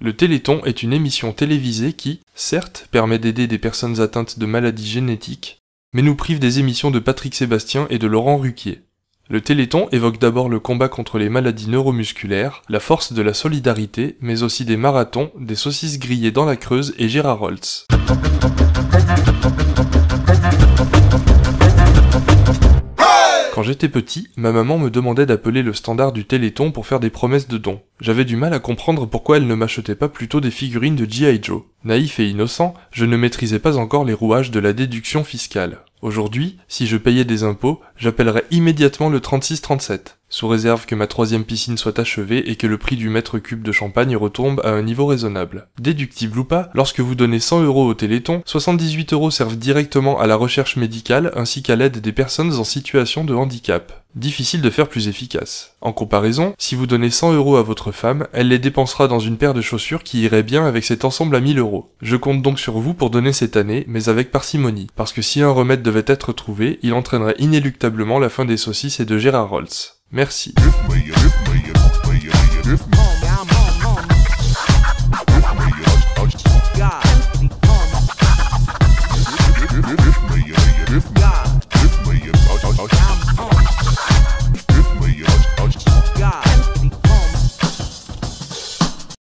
Le Téléthon est une émission télévisée qui, certes, permet d'aider des personnes atteintes de maladies génétiques, mais nous prive des émissions de Patrick Sébastien et de Laurent Ruquier. Le Téléthon évoque d'abord le combat contre les maladies neuromusculaires, la force de la solidarité, mais aussi des marathons, des saucisses grillées dans la Creuse et Gérard Holtz. J'étais petit, ma maman me demandait d'appeler le standard du Téléthon pour faire des promesses de dons. J'avais du mal à comprendre pourquoi elle ne m'achetait pas plutôt des figurines de G.I. Joe. Naïf et innocent, je ne maîtrisais pas encore les rouages de la déduction fiscale. Aujourd'hui, si je payais des impôts, j'appellerais immédiatement le 3637, sous réserve que ma troisième piscine soit achevée et que le prix du mètre cube de champagne retombe à un niveau raisonnable. Déductible ou pas, lorsque vous donnez 100 euros au Téléthon, 78 euros servent directement à la recherche médicale ainsi qu'à l'aide des personnes en situation de handicap. Difficile de faire plus efficace. En comparaison, si vous donnez 100 euros à votre femme, elle les dépensera dans une paire de chaussures qui irait bien avec cet ensemble à 1000 euros. Je compte donc sur vous pour donner cette année, mais avec parcimonie, parce que si un remède devait être trouvé, il entraînerait inéluctablement la fin des saucisses et de Gérard Rolls. Merci.